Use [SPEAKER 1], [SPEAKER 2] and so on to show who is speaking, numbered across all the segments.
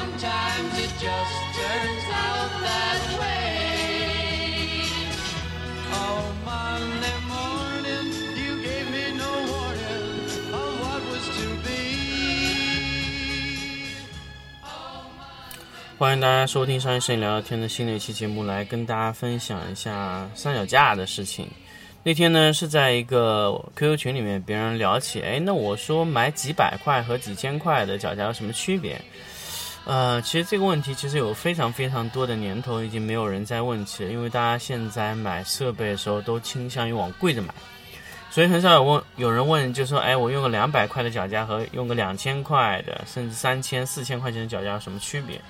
[SPEAKER 1] Sometimes it just turns out that way 欢迎大家收听商业摄影聊聊天的新的一期节目，来跟大家分享一下三脚架的事情。那天呢是在一个 QQ 群里面，别人聊起，哎，那我说买几百块和几千块的脚架有什么区别？呃，其实这个问题其实有非常非常多的年头已经没有人在问起了，因为大家现在买设备的时候都倾向于往贵的买，所以很少有问有人问，就说，哎，我用个两百块的脚架和用个两千块的，甚至三千、四千块钱的脚架有什么区别？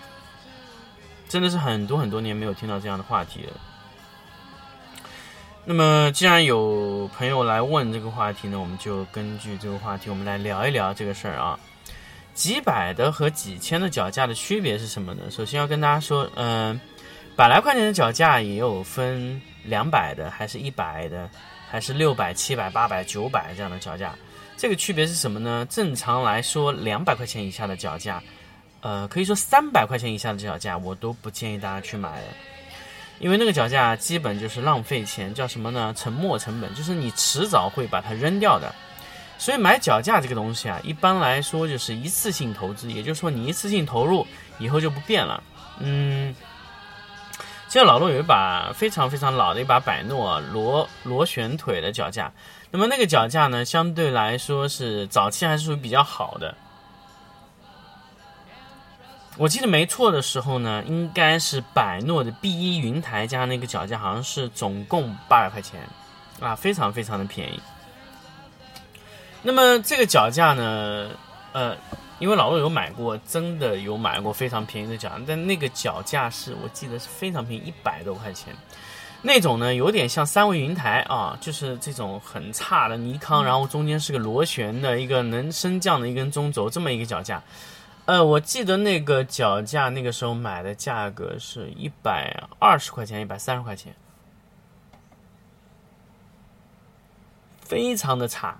[SPEAKER 1] 真的是很多很多年没有听到这样的话题了。那么，既然有朋友来问这个话题呢，我们就根据这个话题，我们来聊一聊这个事儿啊。几百的和几千的脚架的区别是什么呢？首先要跟大家说，嗯，百来块钱的脚架也有分两百的，还是一百的，还是六百、七百、八百、九百这样的脚架。这个区别是什么呢？正常来说，两百块钱以下的脚架。呃，可以说三百块钱以下的脚架，我都不建议大家去买的，因为那个脚架基本就是浪费钱，叫什么呢？沉没成本，就是你迟早会把它扔掉的。所以买脚架这个东西啊，一般来说就是一次性投资，也就是说你一次性投入以后就不变了。嗯，像老陆有一把非常非常老的一把百诺螺螺旋腿的脚架，那么那个脚架呢，相对来说是早期还是属于比较好的。我记得没错的时候呢，应该是百诺的 B 一云台加那个脚架，好像是总共八百块钱，啊，非常非常的便宜。那么这个脚架呢，呃，因为老陆有买过，真的有买过非常便宜的脚架，但那个脚架是我记得是非常便宜，一百多块钱。那种呢，有点像三维云台啊，就是这种很差的尼康，然后中间是个螺旋的一个能升降的一根中轴，这么一个脚架。呃，我记得那个脚架那个时候买的价格是一百二十块钱，一百三十块钱，非常的差。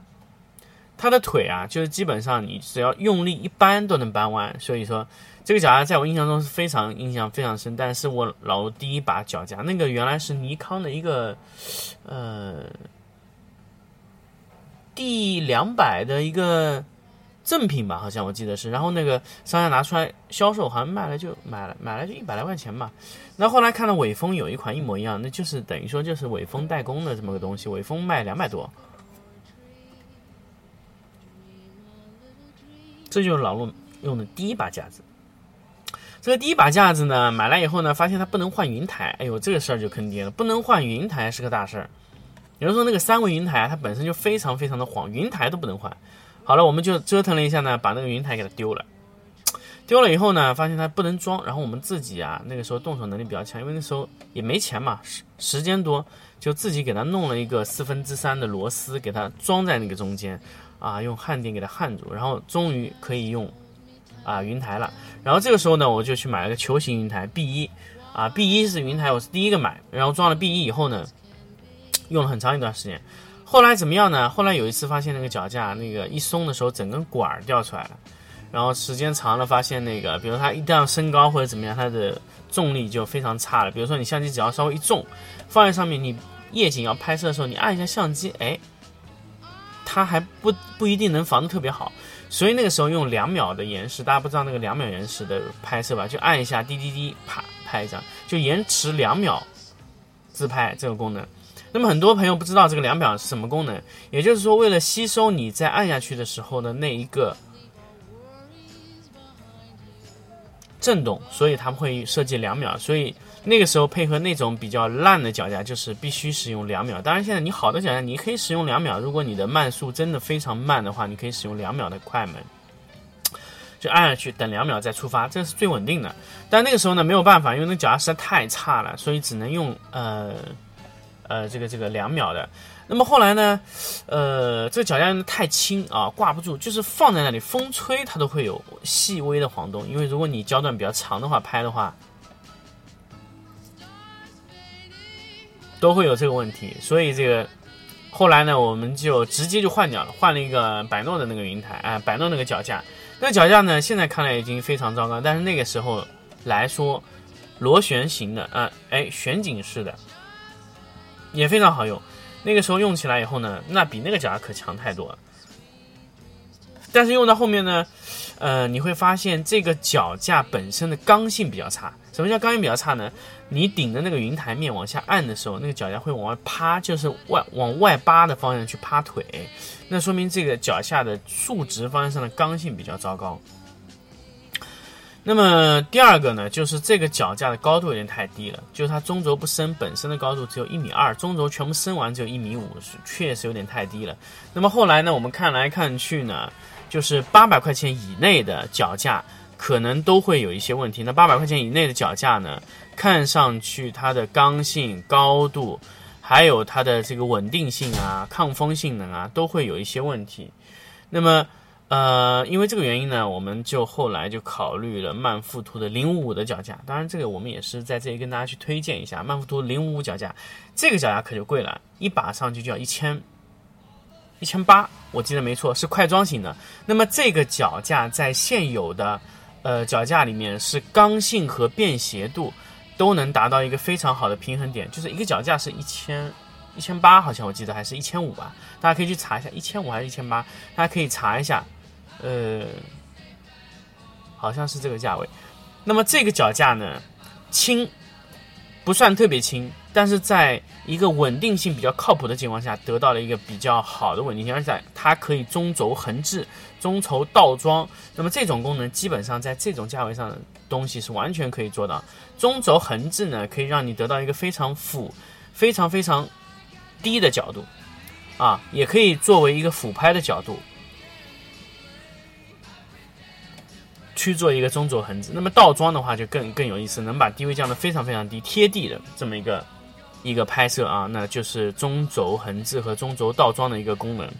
[SPEAKER 1] 它的腿啊，就是基本上你只要用力一扳都能扳弯。所以说，这个脚架在我印象中是非常印象非常深。但是我老第一把脚架，那个原来是尼康的一个呃 D 两百的一个。赠品吧，好像我记得是，然后那个商家拿出来销售，好像卖了就买了，买了就一百来块钱吧。那后来看到伟峰有一款一模一样，那就是等于说就是伟峰代工的这么个东西，伟峰卖两百多。这就是老陆用的第一把架子。这个第一把架子呢，买来以后呢，发现它不能换云台，哎呦，这个事儿就坑爹了，不能换云台是个大事儿。有人说那个三维云台它本身就非常非常的晃，云台都不能换。好了，我们就折腾了一下呢，把那个云台给它丢了。丢了以后呢，发现它不能装。然后我们自己啊，那个时候动手能力比较强，因为那时候也没钱嘛，时时间多，就自己给它弄了一个四分之三的螺丝，给它装在那个中间，啊，用焊点给它焊住，然后终于可以用啊云台了。然后这个时候呢，我就去买了个球形云台 B 一，啊 B 一是云台，我是第一个买。然后装了 B 一以后呢，用了很长一段时间。后来怎么样呢？后来有一次发现那个脚架那个一松的时候，整根管儿掉出来了。然后时间长了，发现那个，比如它一旦升高或者怎么样，它的重力就非常差了。比如说你相机只要稍微一重，放在上面，你夜景要拍摄的时候，你按一下相机，哎，它还不不一定能防得特别好。所以那个时候用两秒的延时，大家不知道那个两秒延时的拍摄吧？就按一下滴滴滴，啪拍一张，就延迟两秒自拍这个功能。那么很多朋友不知道这个两秒是什么功能，也就是说，为了吸收你在按下去的时候的那一个震动，所以他们会设计两秒。所以那个时候配合那种比较烂的脚架，就是必须使用两秒。当然，现在你好的脚架，你可以使用两秒。如果你的慢速真的非常慢的话，你可以使用两秒的快门。就按下去，等两秒再出发，这是最稳定的。但那个时候呢，没有办法，因为那脚架实在太差了，所以只能用呃呃这个这个两秒的。那么后来呢，呃，这个脚架用的太轻啊，挂不住，就是放在那里，风吹它都会有细微的晃动。因为如果你焦段比较长的话，拍的话都会有这个问题。所以这个后来呢，我们就直接就换掉了，换了一个百诺的那个云台啊，百诺那个脚架。那个脚架呢，现在看来已经非常糟糕，但是那个时候来说，螺旋形的啊，哎，旋紧式的也非常好用。那个时候用起来以后呢，那比那个脚架可强太多了。但是用到后面呢，呃，你会发现这个脚架本身的刚性比较差。什么叫刚性比较差呢？你顶着那个云台面往下按的时候，那个脚架会往外趴，就是外往外扒的方向去趴腿。那说明这个脚下的竖直方向上的刚性比较糟糕。那么第二个呢，就是这个脚架的高度有点太低了，就是它中轴不升，本身的高度只有一米二，中轴全部升完只有一米五，确实有点太低了。那么后来呢，我们看来看去呢，就是八百块钱以内的脚架可能都会有一些问题。那八百块钱以内的脚架呢，看上去它的刚性、高度。还有它的这个稳定性啊、抗风性能啊，都会有一些问题。那么，呃，因为这个原因呢，我们就后来就考虑了曼富图的零五五的脚架。当然，这个我们也是在这里跟大家去推荐一下曼富图零五五脚架。这个脚架可就贵了，一把上去就要一千一千八，我记得没错，是快装型的。那么这个脚架在现有的呃脚架里面是刚性和便携度。都能达到一个非常好的平衡点，就是一个脚架是一千一千八，好像我记得还是一千五吧，大家可以去查一下，一千五还是一千八，大家可以查一下，呃，好像是这个价位。那么这个脚架呢，轻，不算特别轻。但是在一个稳定性比较靠谱的情况下，得到了一个比较好的稳定性，而且它可以中轴横置、中轴倒装。那么这种功能基本上在这种价位上的东西是完全可以做到。中轴横置呢，可以让你得到一个非常俯、非常非常低的角度，啊，也可以作为一个俯拍的角度。去做一个中轴横置。那么倒装的话就更更有意思，能把低位降得非常非常低，贴地的这么一个。一个拍摄啊，那就是中轴横置和中轴倒装的一个功能。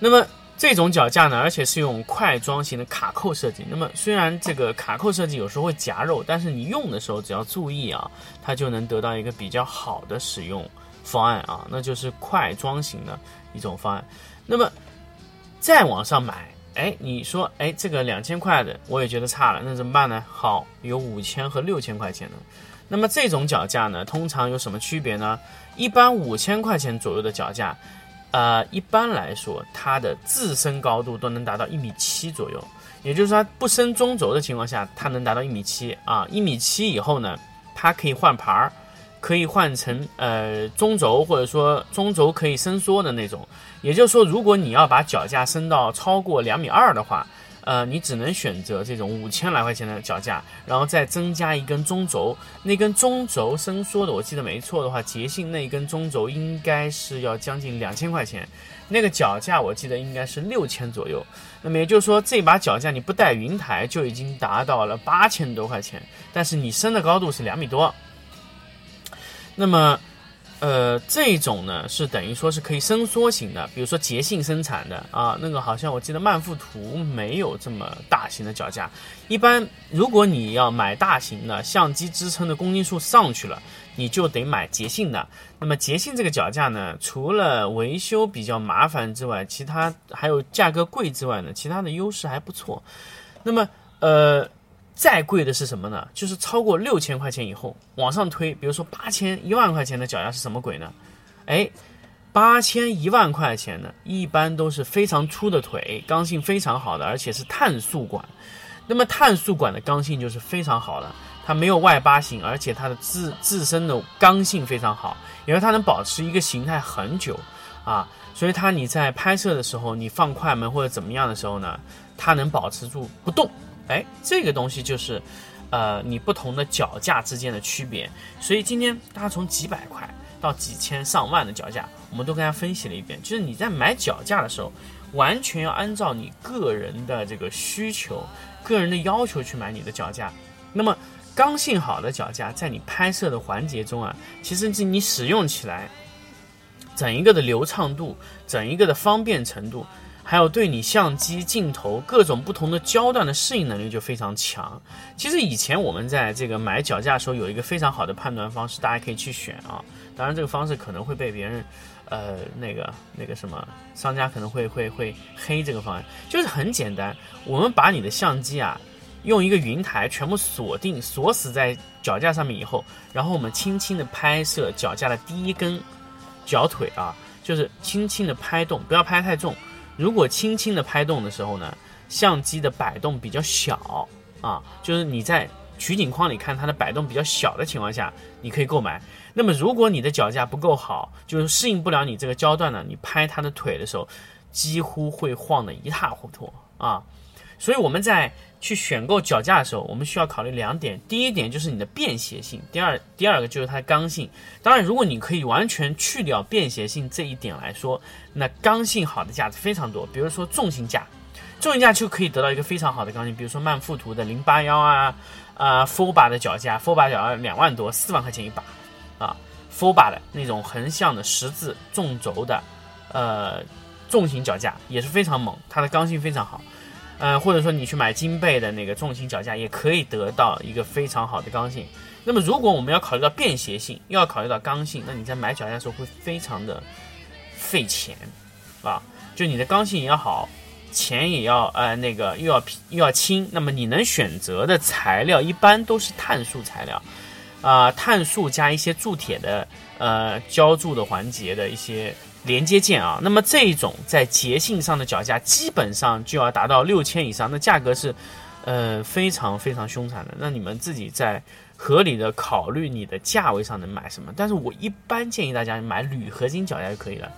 [SPEAKER 1] 那么这种脚架呢，而且是用快装型的卡扣设计。那么虽然这个卡扣设计有时候会夹肉，但是你用的时候只要注意啊，它就能得到一个比较好的使用方案啊，那就是快装型的一种方案。那么再往上买，哎，你说哎，这个两千块的我也觉得差了，那怎么办呢？好，有五千和六千块钱的。那么这种脚架呢，通常有什么区别呢？一般五千块钱左右的脚架，呃，一般来说它的自身高度都能达到一米七左右，也就是说不升中轴的情况下，它能达到一米七啊。一米七以后呢，它可以换牌儿，可以换成呃中轴或者说中轴可以伸缩的那种。也就是说，如果你要把脚架升到超过两米二的话。呃，你只能选择这种五千来块钱的脚架，然后再增加一根中轴。那根中轴伸缩的，我记得没错的话，捷信那根中轴应该是要将近两千块钱。那个脚架我记得应该是六千左右。那么也就是说，这把脚架你不带云台就已经达到了八千多块钱，但是你升的高度是两米多。那么。呃，这种呢是等于说是可以伸缩型的，比如说捷信生产的啊，那个好像我记得曼富图没有这么大型的脚架。一般如果你要买大型的相机支撑的公斤数上去了，你就得买捷信的。那么捷信这个脚架呢，除了维修比较麻烦之外，其他还有价格贵之外呢，其他的优势还不错。那么呃。再贵的是什么呢？就是超过六千块钱以后往上推，比如说八千、一万块钱的脚丫是什么鬼呢？哎，八千、一万块钱的，一般都是非常粗的腿，刚性非常好的，而且是碳素管。那么碳素管的刚性就是非常好的，它没有外八型，而且它的自自身的刚性非常好，因为它能保持一个形态很久啊。所以它你在拍摄的时候，你放快门或者怎么样的时候呢，它能保持住不动。哎，这个东西就是，呃，你不同的脚架之间的区别。所以今天大家从几百块到几千上万的脚架，我们都跟大家分析了一遍。就是你在买脚架的时候，完全要按照你个人的这个需求、个人的要求去买你的脚架。那么刚性好的脚架，在你拍摄的环节中啊，其实是你使用起来，整一个的流畅度、整一个的方便程度，还有对你相机镜头各种不同的焦段的适应能力就非常强。其实以前我们在这个买脚架的时候，有一个非常好的判断方式，大家可以去选啊。当然，这个方式可能会被别人。呃，那个那个什么商家可能会会会黑这个方案，就是很简单，我们把你的相机啊，用一个云台全部锁定锁死在脚架上面以后，然后我们轻轻的拍摄脚架的第一根脚腿啊，就是轻轻的拍动，不要拍太重。如果轻轻的拍动的时候呢，相机的摆动比较小啊，就是你在取景框里看它的摆动比较小的情况下，你可以购买。那么，如果你的脚架不够好，就是适应不了你这个焦段呢，你拍它的腿的时候，几乎会晃得一塌糊涂啊。所以我们在去选购脚架的时候，我们需要考虑两点：第一点就是你的便携性；第二，第二个就是它的刚性。当然，如果你可以完全去掉便携性这一点来说，那刚性好的架子非常多。比如说重型架，重型架就可以得到一个非常好的刚性，比如说曼富图的零八幺啊，啊 Four 的脚架，Four 脚架两万多，四万块钱一把。啊，Four 的那种横向的十字纵轴的，呃，重型脚架也是非常猛，它的刚性非常好。嗯，或者说你去买金贝的那个重型脚架，也可以得到一个非常好的刚性。那么，如果我们要考虑到便携性，又要考虑到刚性，那你在买脚架的时候会非常的费钱啊。就你的刚性也要好，钱也要呃那个又要又要轻，那么你能选择的材料一般都是碳素材料。啊，碳素加一些铸铁的，呃，浇铸的环节的一些连接件啊，那么这一种在捷信上的脚架基本上就要达到六千以上，那价格是，呃，非常非常凶残的。那你们自己在合理的考虑你的价位上能买什么？但是我一般建议大家买铝合金脚架就可以了。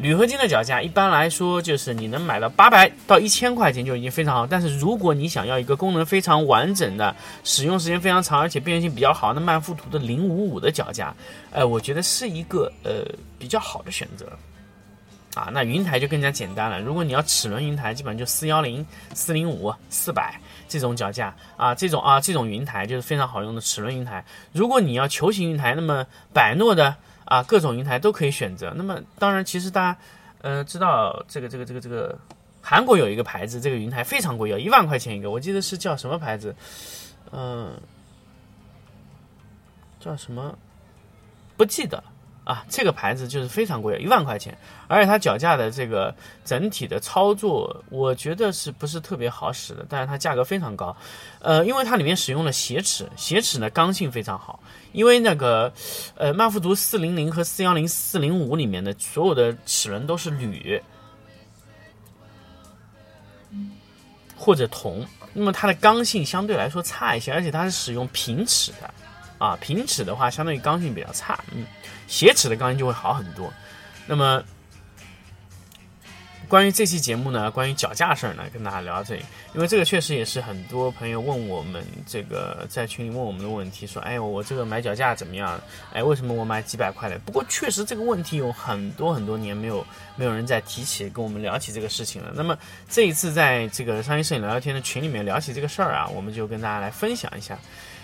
[SPEAKER 1] 铝合金的脚架一般来说就是你能买到八百到一千块钱就已经非常好，但是如果你想要一个功能非常完整的、使用时间非常长而且便携性比较好，那曼富图的零五五的脚架，呃，我觉得是一个呃比较好的选择。啊，那云台就更加简单了。如果你要齿轮云台，基本上就四幺零、四零五、四百这种脚架啊，这种啊这种云台就是非常好用的齿轮云台。如果你要球形云台，那么百诺的。啊，各种云台都可以选择。那么，当然，其实大家，呃，知道这个这个这个这个，韩国有一个牌子，这个云台非常贵，要一万块钱一个。我记得是叫什么牌子？嗯，叫什么？不记得。啊，这个牌子就是非常贵，一万块钱，而且它脚架的这个整体的操作，我觉得是不是特别好使的？但是它价格非常高，呃，因为它里面使用了斜齿，斜齿呢刚性非常好，因为那个，呃，曼富图四零零和四幺零、四零五里面的所有的齿轮都是铝或者铜，那么它的刚性相对来说差一些，而且它是使用平齿的。啊，平尺的话，相当于刚性比较差，嗯，斜尺的刚性就会好很多。那么，关于这期节目呢，关于脚架事儿呢，跟大家聊到这里，因为这个确实也是很多朋友问我们这个在群里问我们的问题，说，哎，我这个买脚架怎么样？哎，为什么我买几百块的？不过确实这个问题有很多很多年没有没有人再提起跟我们聊起这个事情了。那么这一次在这个商业摄影聊聊天的群里面聊起这个事儿啊，我们就跟大家来分享一下。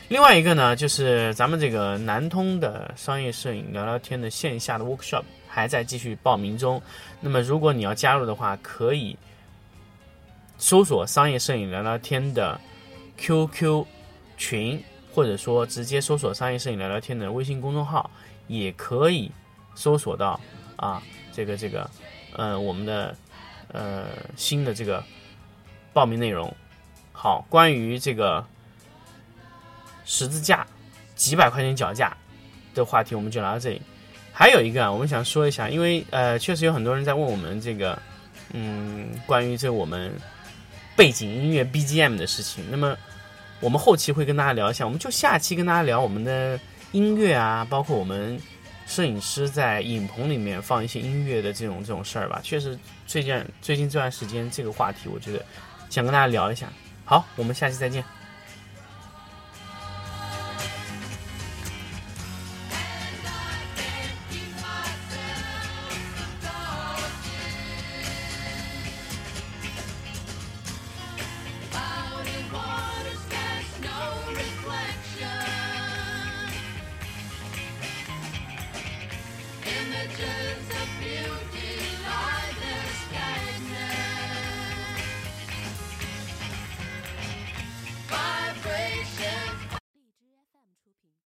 [SPEAKER 1] 另外一个呢，就是咱们这个南通的商业摄影聊聊天的线下的 workshop 还在继续报名中。那么，如果你要加入的话，可以搜索“商业摄影聊聊天”的 QQ 群，或者说直接搜索“商业摄影聊聊天”的微信公众号，也可以搜索到啊，这个这个，呃，我们的呃新的这个报名内容。好，关于这个。十字架，几百块钱脚架的话题，我们就聊到这里。还有一个啊，我们想说一下，因为呃，确实有很多人在问我们这个，嗯，关于这我们背景音乐 BGM 的事情。那么我们后期会跟大家聊一下，我们就下期跟大家聊我们的音乐啊，包括我们摄影师在影棚里面放一些音乐的这种这种事儿吧。确实，最近最近这段时间这个话题，我觉得想跟大家聊一下。好，我们下期再见。